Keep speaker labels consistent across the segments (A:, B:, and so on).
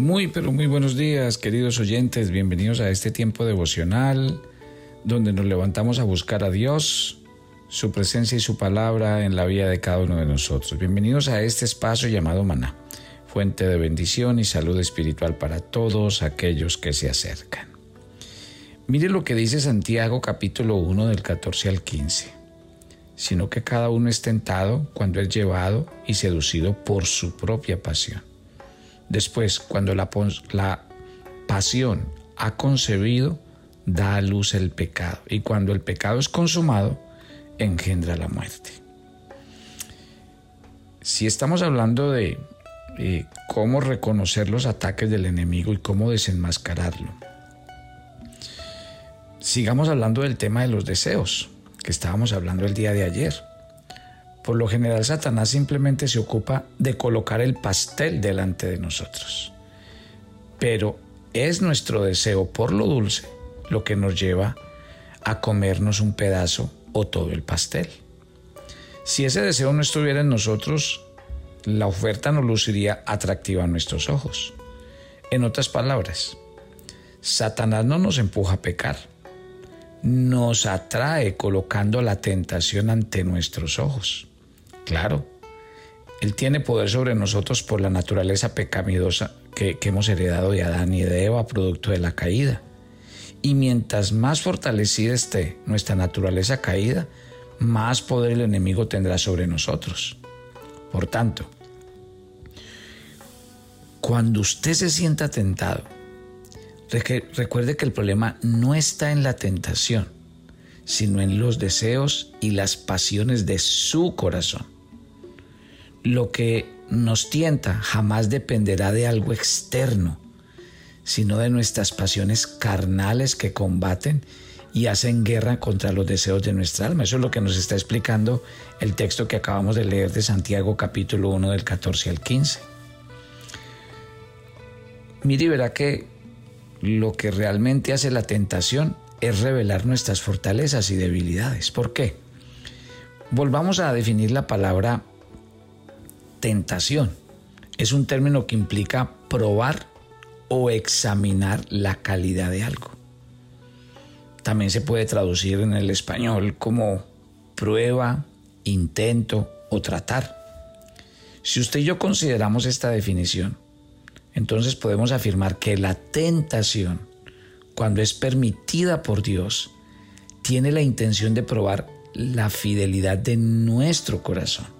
A: Muy, pero muy buenos días, queridos oyentes. Bienvenidos a este tiempo devocional donde nos levantamos a buscar a Dios, su presencia y su palabra en la vida de cada uno de nosotros. Bienvenidos a este espacio llamado Maná, fuente de bendición y salud espiritual para todos aquellos que se acercan. Mire lo que dice Santiago capítulo 1 del 14 al 15, sino que cada uno es tentado cuando es llevado y seducido por su propia pasión. Después, cuando la, pasión ha concebido, da a luz el pecado. Y cuando el pecado es consumado, engendra la muerte. Si estamos hablando de cómo reconocer los ataques del enemigo y cómo desenmascararlo, Sigamos hablando del tema de los deseos, que estábamos hablando el día de ayer. Por lo general, Satanás simplemente se ocupa de colocar el pastel delante de nosotros. Pero es nuestro deseo por lo dulce lo que nos lleva a comernos un pedazo o todo el pastel. Si ese deseo no estuviera en nosotros, la oferta no luciría atractiva a nuestros ojos. En otras palabras, Satanás no nos empuja a pecar, nos atrae colocando la tentación ante nuestros ojos. Claro, Él tiene poder sobre nosotros por la naturaleza pecaminosa que, hemos heredado de Adán y de Eva, producto de la caída. Y mientras más fortalecida esté nuestra naturaleza caída, más poder el enemigo tendrá sobre nosotros. Por tanto, cuando usted se sienta tentado, Recuerde que el problema no está en la tentación, sino en los deseos y las pasiones de su corazón. Lo que nos tienta jamás dependerá de algo externo, sino de nuestras pasiones carnales que combaten y hacen guerra contra los deseos de nuestra alma. Eso es lo que nos está explicando el texto que acabamos de leer de Santiago capítulo 1 del 14 al 15. Mire, verá que lo que realmente hace la tentación es revelar nuestras fortalezas y debilidades. ¿Por qué? Volvamos a definir la palabra tentación. Es un término que implica probar o examinar la calidad de algo. También se puede traducir en el español como prueba, intento o tratar. Si usted y yo consideramos esta definición, entonces podemos afirmar que la tentación, cuando es permitida por Dios, tiene la intención de probar la fidelidad de nuestro corazón.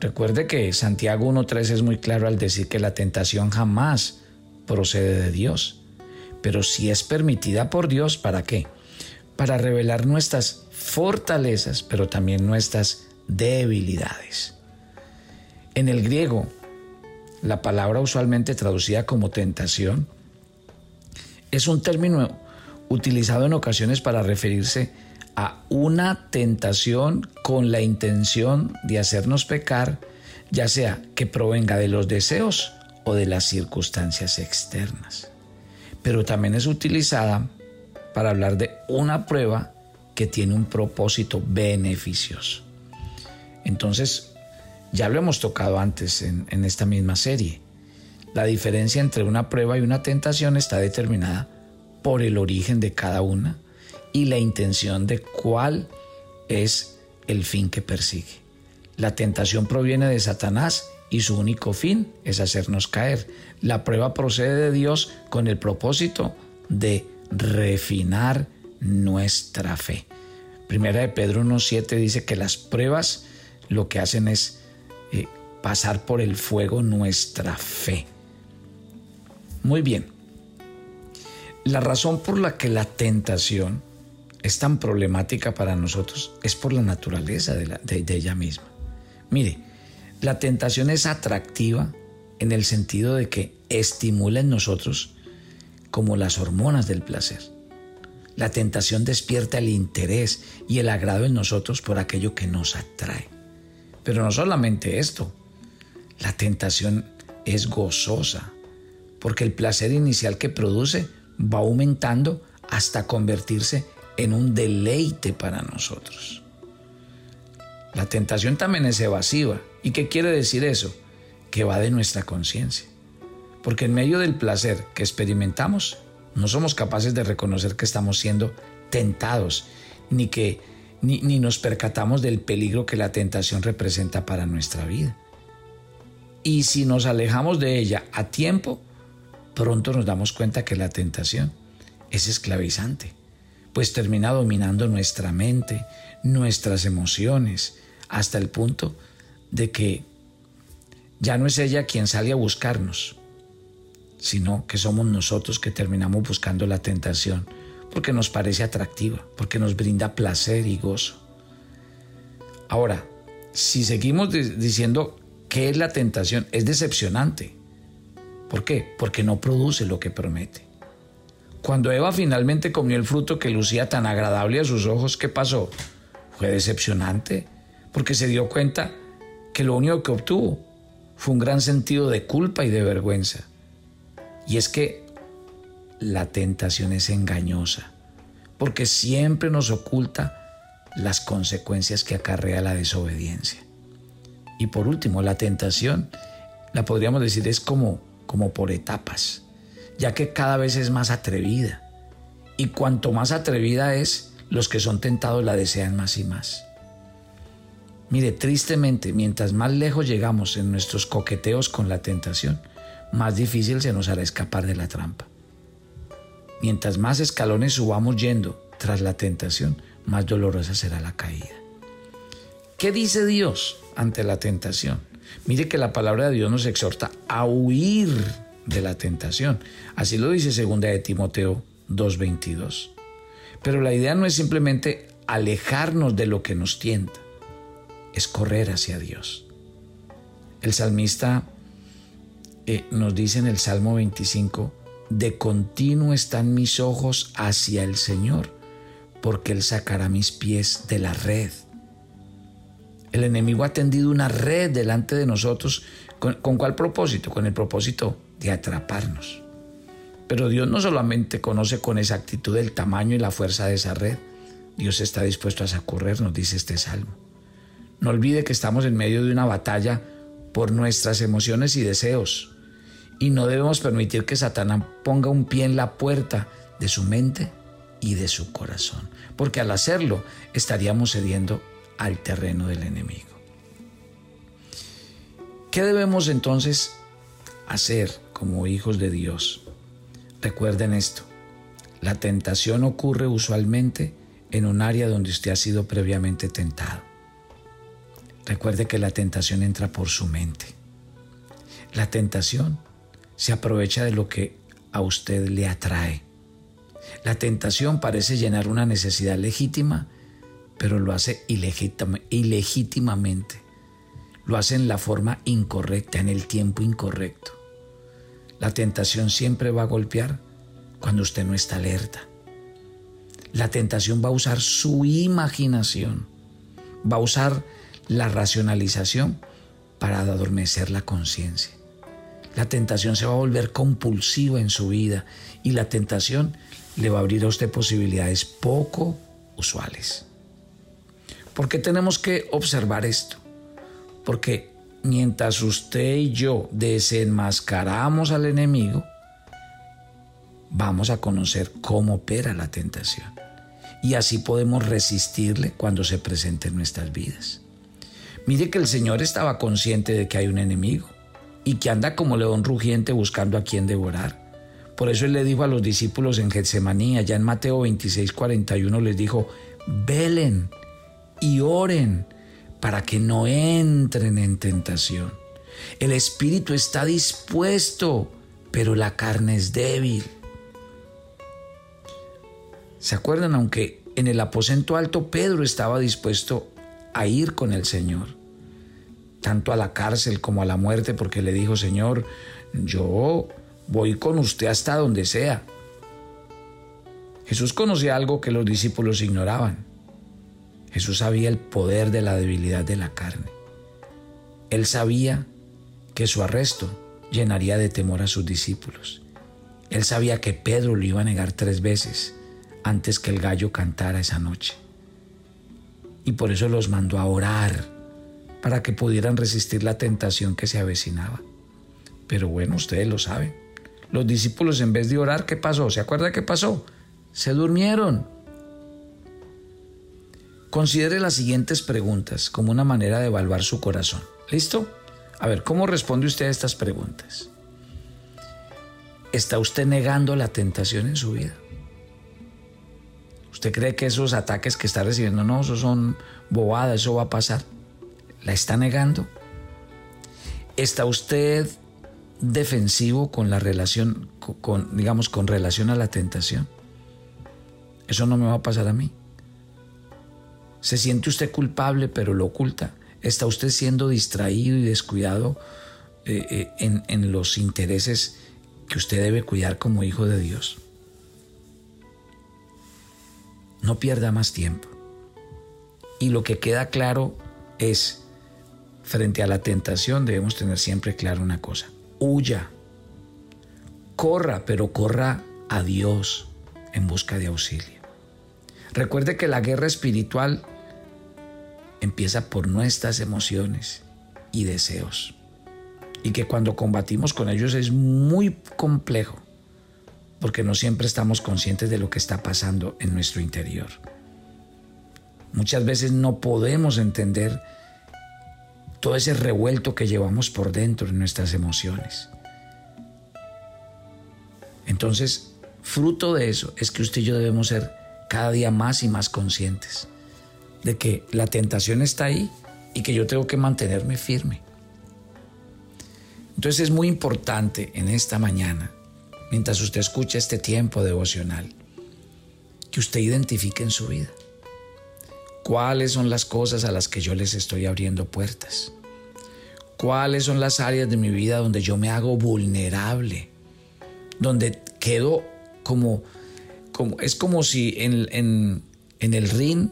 A: Recuerde que Santiago 1.3 es muy claro al decir que la tentación jamás procede de Dios. Pero si es permitida por Dios, ¿para qué? Para revelar nuestras fortalezas, pero también nuestras debilidades. En el griego, la palabra usualmente traducida como tentación, es un término utilizado en ocasiones para referirse a una tentación con la intención de hacernos pecar, ya sea que provenga de los deseos o de las circunstancias externas. Pero también es utilizada para hablar de una prueba que tiene un propósito beneficioso. Entonces, ya lo hemos tocado antes en, esta misma serie. La diferencia entre una prueba y una tentación está determinada por el origen de cada una y la intención de cuál es el fin que persigue. La tentación proviene de Satanás y su único fin es hacernos caer. La prueba procede de Dios con el propósito de refinar nuestra fe. Primera de Pedro 1.7 dice que las pruebas lo que hacen es eh, pasar por el fuego nuestra fe. Muy bien. La razón por la que la tentación es tan problemática para nosotros es por la naturaleza de, ella misma. Mire, la tentación es atractiva en el sentido de que estimula en nosotros como las hormonas del placer. La tentación despierta el interés y el agrado en nosotros por aquello que nos atrae. Pero no solamente esto, la tentación es gozosa, porque el placer inicial que produce va aumentando hasta convertirse en un deleite para nosotros. La tentación también es evasiva. ¿Y qué quiere decir eso? Que va de nuestra conciencia. porque en medio del placer que experimentamos, no somos capaces de reconocer que estamos siendo tentados, ni que ni, ni, nos percatamos del peligro que la tentación representa para nuestra vida. Y si nos alejamos de ella a tiempo, pronto nos damos cuenta que la tentación es esclavizante, pues termina dominando nuestra mente, nuestras emociones, hasta el punto de que ya no es ella quien sale a buscarnos, sino que somos nosotros que terminamos buscando la tentación porque nos parece atractiva, porque nos brinda placer y gozo. Ahora, si seguimos diciendo qué es la tentación, es decepcionante. ¿Por qué? Porque no produce lo que promete. Cuando Eva finalmente comió el fruto que lucía tan agradable a sus ojos, ¿qué pasó? Fue decepcionante, porque se dio cuenta que lo único que obtuvo fue un gran sentido de culpa y de vergüenza. Y es que la tentación es engañosa, porque siempre nos oculta las consecuencias que acarrea la desobediencia. Y por último, la tentación, la podríamos decir, es como, como por etapas, ya que cada vez es más atrevida. Y cuanto más atrevida es, los que son tentados la desean más y más. Mire, tristemente, mientras más lejos llegamos en nuestros coqueteos con la tentación, más difícil se nos hará escapar de la trampa. Mientras más escalones subamos yendo tras la tentación, más dolorosa será la caída. ¿Qué dice Dios ante la tentación? Mire que la palabra de Dios nos exhorta a huir de la tentación. Así lo dice segunda de Timoteo 2:22. Pero la idea no es simplemente alejarnos de lo que nos tienta, es correr hacia Dios. El salmista eh, nos dice en el Salmo 25, de continuo están mis ojos hacia el Señor, porque Él sacará mis pies de la red. El enemigo ha tendido una red delante de nosotros. ¿Con, ¿Con, cuál propósito? Con el propósito de atraparnos. Pero Dios no solamente conoce con exactitud el tamaño y la fuerza de esa red, Dios está dispuesto a socorrernos, dice este salmo. No olvide que estamos en medio de una batalla por nuestras emociones y deseos y no debemos permitir que Satanás ponga un pie en la puerta de su mente y de su corazón, porque al hacerlo estaríamos cediendo al terreno del enemigo. ¿Qué debemos entonces hacer como hijos de Dios? Recuerden esto, la tentación ocurre usualmente en un área donde usted ha sido previamente tentado. Recuerde que la tentación entra por su mente. La tentación se aprovecha de lo que a usted le atrae. La tentación parece llenar una necesidad legítima, pero lo hace ilegítimamente. Lo hace en la forma incorrecta, en el tiempo incorrecto. La tentación siempre va a golpear cuando usted no está alerta. La tentación va a usar su imaginación, va a usar la racionalización para adormecer la conciencia. La tentación se va a volver compulsiva en su vida y la tentación le va a abrir a usted posibilidades poco usuales. ¿Por qué tenemos que observar esto? Porque mientras usted y yo desenmascaramos al enemigo, vamos a conocer cómo opera la tentación. Y así podemos resistirle cuando se presente en nuestras vidas. Mire que el Señor estaba consciente de que hay un enemigo y que anda como león rugiente buscando a quien devorar. Por eso él le dijo a los discípulos en Getsemaní, allá en Mateo 26, 41, les dijo, velen y oren para que no entren en tentación. El espíritu está dispuesto, pero la carne es débil. ¿Se acuerdan? Aunque en el aposento alto Pedro estaba dispuesto a ir con el Señor tanto a la cárcel como a la muerte, porque le dijo, Señor, yo voy con usted hasta donde sea. Jesús conocía algo que los discípulos ignoraban. Jesús sabía el poder de la debilidad de la carne. Él sabía que su arresto llenaría de temor a sus discípulos. Él sabía que Pedro lo iba a negar tres veces antes que el gallo cantara esa noche. Y por eso los mandó a orar para que pudieran resistir la tentación que se avecinaba. Pero bueno, ustedes lo saben. Los discípulos en vez de orar, ¿qué pasó? ¿Se acuerda qué pasó? Se durmieron. Considere las siguientes preguntas como una manera de evaluar su corazón. ¿Listo? A ver, ¿cómo responde usted a estas preguntas? ¿Está usted negando la tentación en su vida? ¿Usted cree que esos ataques que está recibiendo, no, esos son bobadas, eso va a pasar? ¿La está negando? ¿Está usted defensivo con la relación, con, digamos, con relación a la tentación? Eso no me va a pasar a mí. ¿Se siente usted culpable pero lo oculta? ¿Está usted siendo distraído y descuidado eh, eh, en, en los intereses que usted debe cuidar como hijo de Dios? No pierda más tiempo. Y lo que queda claro es, frente a la tentación debemos tener siempre claro una cosa. Huya. Corra, pero corra a Dios en busca de auxilio. Recuerde que la guerra espiritual empieza por nuestras emociones y deseos. Y que cuando combatimos con ellos es muy complejo, porque no siempre estamos conscientes de lo que está pasando en nuestro interior. Muchas veces no podemos entender todo ese revuelto que llevamos por dentro en nuestras emociones. Entonces, fruto de eso es que usted y yo debemos ser cada día más y más conscientes de que la tentación está ahí y que yo tengo que mantenerme firme. Entonces es muy importante en esta mañana, mientras usted escucha este tiempo devocional, que usted identifique en su vida cuáles son las cosas a las que yo les estoy abriendo puertas, cuáles son las áreas de mi vida donde yo me hago vulnerable, donde quedo como, como es como si en, en, en el ring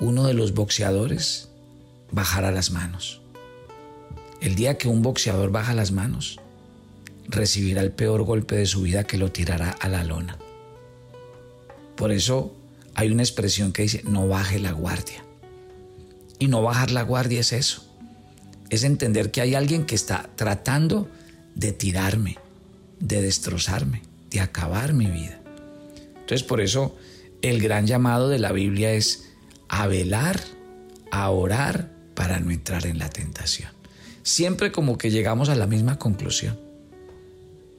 A: uno de los boxeadores bajará las manos. El día que un boxeador baja las manos, recibirá el peor golpe de su vida que lo tirará a la lona. Por eso hay una expresión que dice, no baje la guardia. Y no bajar la guardia es eso. Es entender que hay alguien que está tratando de tirarme, de destrozarme, de acabar mi vida. Entonces por eso el gran llamado de la Biblia es a velar, a orar para no entrar en la tentación. Siempre como que llegamos a la misma conclusión.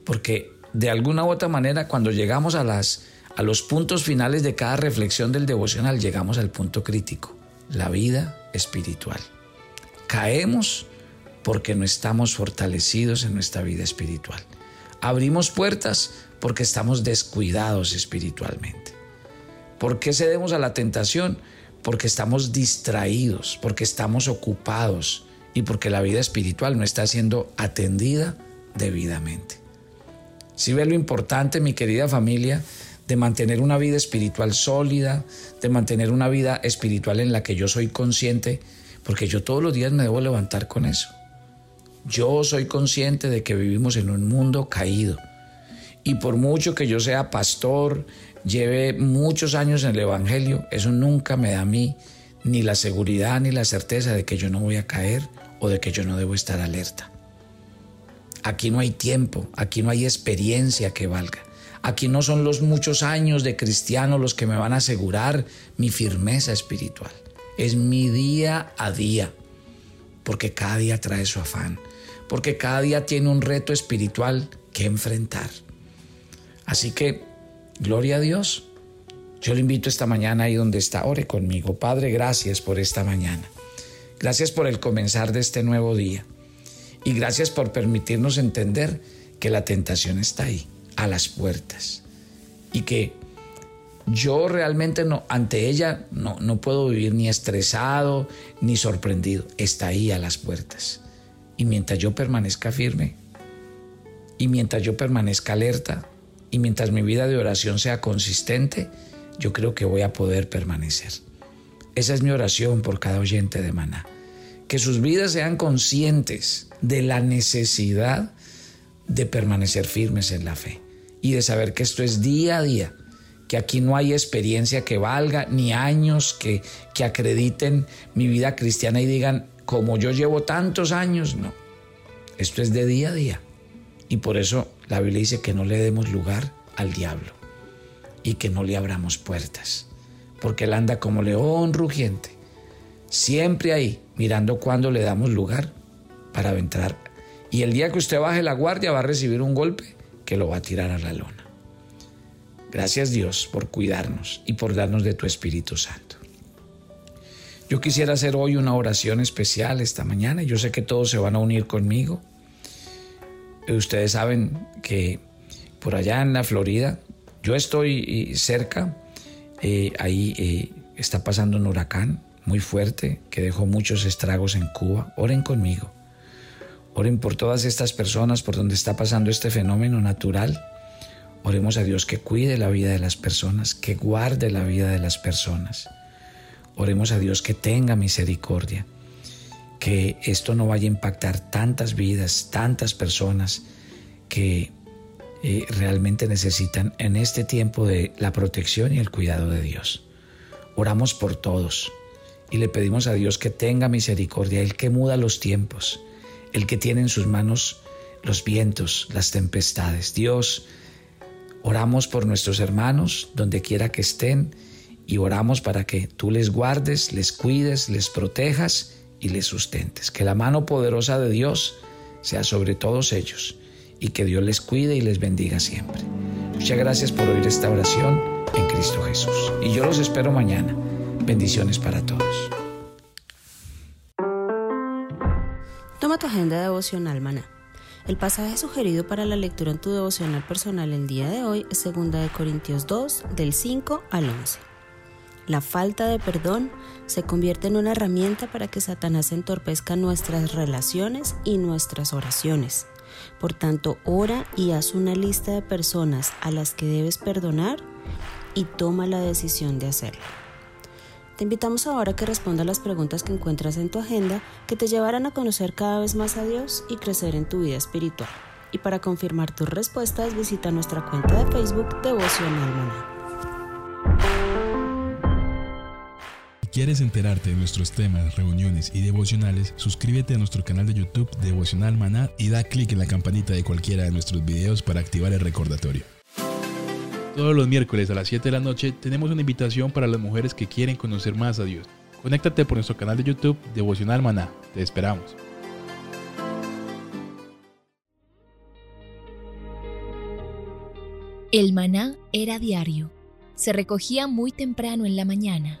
A: Porque de alguna u otra manera cuando llegamos a, las, a los puntos finales de cada reflexión del devocional llegamos al punto crítico, la vida espiritual. Caemos porque no estamos fortalecidos en nuestra vida espiritual. Abrimos puertas porque estamos descuidados espiritualmente. ¿Por qué cedemos a la tentación? Porque estamos distraídos, porque estamos ocupados y porque la vida espiritual no está siendo atendida debidamente. Si ve lo importante, mi querida familia, de mantener una vida espiritual sólida, de mantener una vida espiritual en la que yo soy consciente, porque yo todos los días me debo levantar con eso. Yo soy consciente de que vivimos en un mundo caído. Y por mucho que yo sea pastor, lleve muchos años en el Evangelio, eso nunca me da a mí ni la seguridad ni la certeza de que yo no voy a caer o de que yo no debo estar alerta. Aquí no hay tiempo, aquí no hay experiencia que valga. Aquí no son los muchos años de cristiano los que me van a asegurar mi firmeza espiritual. Es mi día a día, porque cada día trae su afán, porque cada día tiene un reto espiritual que enfrentar. Así que Gloria a Dios. Yo le invito esta mañana ahí donde está, ore conmigo. Padre, gracias por esta mañana. Gracias por el comenzar de este nuevo día. Y gracias por permitirnos entender que la tentación está ahí, a las puertas. Y que yo realmente no, ante ella no, no puedo vivir ni estresado ni sorprendido. Está ahí a las puertas. Y mientras yo permanezca firme, y mientras yo permanezca alerta, y mientras mi vida de oración sea consistente, yo creo que voy a poder permanecer. Esa es mi oración por cada oyente de Maná. Que sus vidas sean conscientes de la necesidad de permanecer firmes en la fe y de saber que esto es día a día, que aquí no hay experiencia que valga, ni años que, que acrediten mi vida cristiana y digan, como yo llevo tantos años, no. Esto es de día a día, Y por eso la Biblia dice que no le demos lugar al diablo y que no le abramos puertas, porque él anda como león rugiente, siempre ahí, mirando cuándo le damos lugar para entrar. Y el día que usted baje la guardia va a recibir un golpe que lo va a tirar a la lona. Gracias Dios por cuidarnos y por darnos de tu Espíritu Santo. Yo quisiera hacer hoy una oración especial esta mañana. Yo sé que todos se van a unir conmigo. Ustedes saben que por allá en la Florida, yo estoy cerca, eh, ahí eh, está pasando un huracán muy fuerte que dejó muchos estragos en Cuba. Oren conmigo. Oren por todas estas personas por donde está pasando este fenómeno natural. Oremos a Dios que cuide la vida de las personas, que guarde la vida de las personas. Oremos a Dios que tenga misericordia, que esto no vaya a impactar tantas vidas, tantas personas que eh, realmente necesitan en este tiempo de la protección y el cuidado de Dios. Oramos por todos y le pedimos a Dios que tenga misericordia, el que muda los tiempos, el que tiene en sus manos los vientos, las tempestades. Dios, oramos por nuestros hermanos donde quiera que estén y oramos para que tú les guardes, les cuides, les protejas y les sustentes. Que la mano poderosa de Dios sea sobre todos ellos y que Dios les cuide y les bendiga siempre. Muchas gracias por oír esta oración en Cristo Jesús. Y yo los espero mañana. Bendiciones para todos.
B: Toma tu agenda devocional, maná. El pasaje sugerido para la lectura en tu devocional personal el día de hoy es 2 Corintios 2, del 5 al 11. La falta de perdón se convierte en una herramienta para que Satanás entorpezca nuestras relaciones y nuestras oraciones. Por tanto, ora y haz una lista de personas a las que debes perdonar y toma la decisión de hacerlo. Te invitamos ahora a que respondas las preguntas que encuentras en tu agenda que te llevarán a conocer cada vez más a Dios y crecer en tu vida espiritual. Y para confirmar tus respuestas, visita nuestra cuenta de Facebook Devocional Maná.
C: Quieres enterarte de nuestros temas, reuniones y devocionales, suscríbete a nuestro canal de YouTube Devocional Maná y da clic en la campanita de cualquiera de nuestros videos para activar el recordatorio. Todos los miércoles a las 7 de la noche tenemos una invitación para las mujeres que quieren conocer más a Dios. Conéctate por nuestro canal de YouTube Devocional Maná. Te esperamos.
D: El maná era diario. Se recogía muy temprano en la mañana